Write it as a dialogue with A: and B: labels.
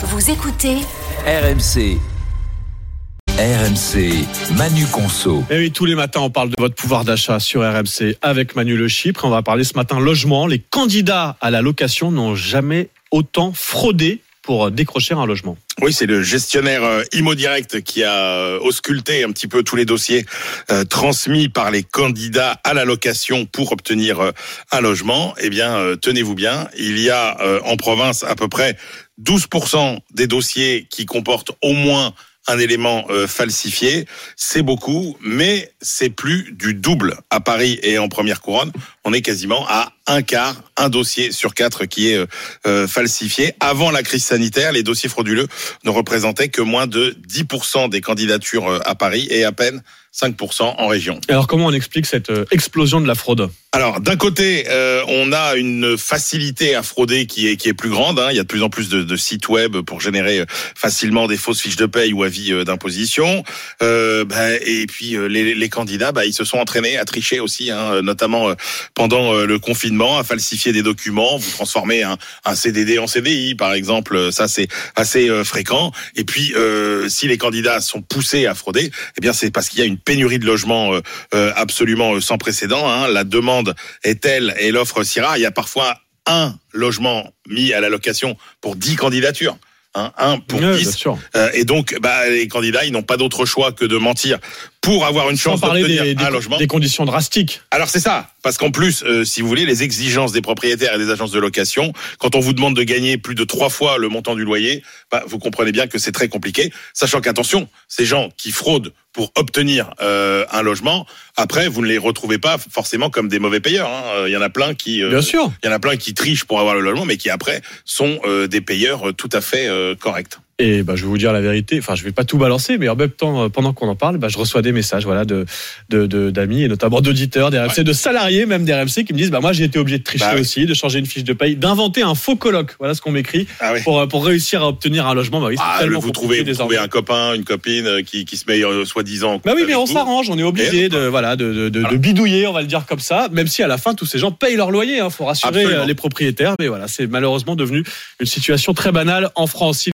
A: Vous écoutez
B: RMC. RMC, Manu Conso.
C: Et Eh oui, tous les matins, on parle de votre pouvoir d'achat sur RMC avec Manu Le Chypre. On va parler ce matin logement. Les candidats à la location n'ont jamais autant fraudé pour décrocher un logement.
D: Oui, c'est le gestionnaire euh, Imo Direct qui a euh, ausculté un petit peu tous les dossiers euh, transmis par les candidats à la location pour obtenir euh, un logement. Eh bien, euh, tenez-vous bien, il y a euh, en province à peu près 12% des dossiers qui comportent au moins un élément euh, falsifié, c'est beaucoup, mais c'est plus du double. À Paris et en première couronne, on est quasiment à un quart, un dossier sur quatre qui est euh, euh, falsifié. Avant la crise sanitaire, les dossiers frauduleux ne représentaient que moins de 10% des candidatures euh, à Paris et à peine 5% en région.
C: Alors, comment on explique cette explosion de la fraude?
D: Alors d'un côté, euh, on a une facilité à frauder qui est qui est plus grande. hein. Il y a de plus en plus de, de sites web pour générer facilement des fausses fiches de paye ou avis d'imposition. Euh, bah, et puis les, les candidats, bah, ils se sont entraînés à tricher aussi, hein, notamment pendant le confinement, à falsifier des documents. Vous transformez un, un CDD en CDI, par exemple. Ça c'est assez euh, fréquent. Et puis euh, si les candidats sont poussés à frauder, eh bien c'est parce qu'il y a une pénurie de logements euh, euh, absolument euh, sans précédent. hein. La demande est telle et l'offre si rare. Il y a parfois un logement mis à la location pour 10 candidatures. Hein, un pour
C: Ouais,
D: 10.
C: bien sûr.
D: Euh, et donc, bah, les candidats, ils n'ont pas d'autre choix que de mentir pour avoir une
C: Sans
D: chance
C: parler
D: d'obtenir
C: des, des-
D: un logement.
C: des conditions drastiques.
D: Alors c'est ça, parce qu'en plus, euh, si vous voulez, les exigences des propriétaires et des agences de location, quand on vous demande de gagner plus de trois fois le montant du loyer, bah, vous comprenez bien que c'est très compliqué. Sachant qu'attention, ces gens qui fraudent pour obtenir euh, un logement, après vous ne les retrouvez pas forcément comme des mauvais payeurs. hein. Euh, Il y en a plein qui, euh,
C: Bien sûr.
D: il y en a plein qui trichent pour avoir le logement, mais qui après sont euh, des payeurs euh, tout à fait euh, corrects.
C: Et bah, je vais vous dire la vérité. Enfin, je vais pas tout balancer, mais en même temps, euh, pendant qu'on en parle, bah, je reçois des messages, voilà, de de- de- d'amis et notamment d'auditeurs, des RMC, de salariés même des RMC qui me disent, bah moi j'ai été obligé de tricher
D: Bah oui.
C: aussi, de changer une fiche de paye, d'inventer un faux colloque. Voilà ce qu'on m'écrit
D: Ah oui.
C: pour euh, pour réussir à obtenir un logement. Bah oui,
D: Ah,
C: tellement
D: vous trouvez, vous
C: désormais.
D: trouvez un copain, une copine euh, qui, qui se met euh, soi-disant.
C: Bah oui, mais on
D: vous.
C: s'arrange, on est obligé de voilà de, de, bidouiller, on va le dire comme ça, même si à la fin tous ces gens payent leur loyer. Il faut rassurer
D: Absolument.
C: les propriétaires, mais voilà, c'est malheureusement devenu une situation très banale en France.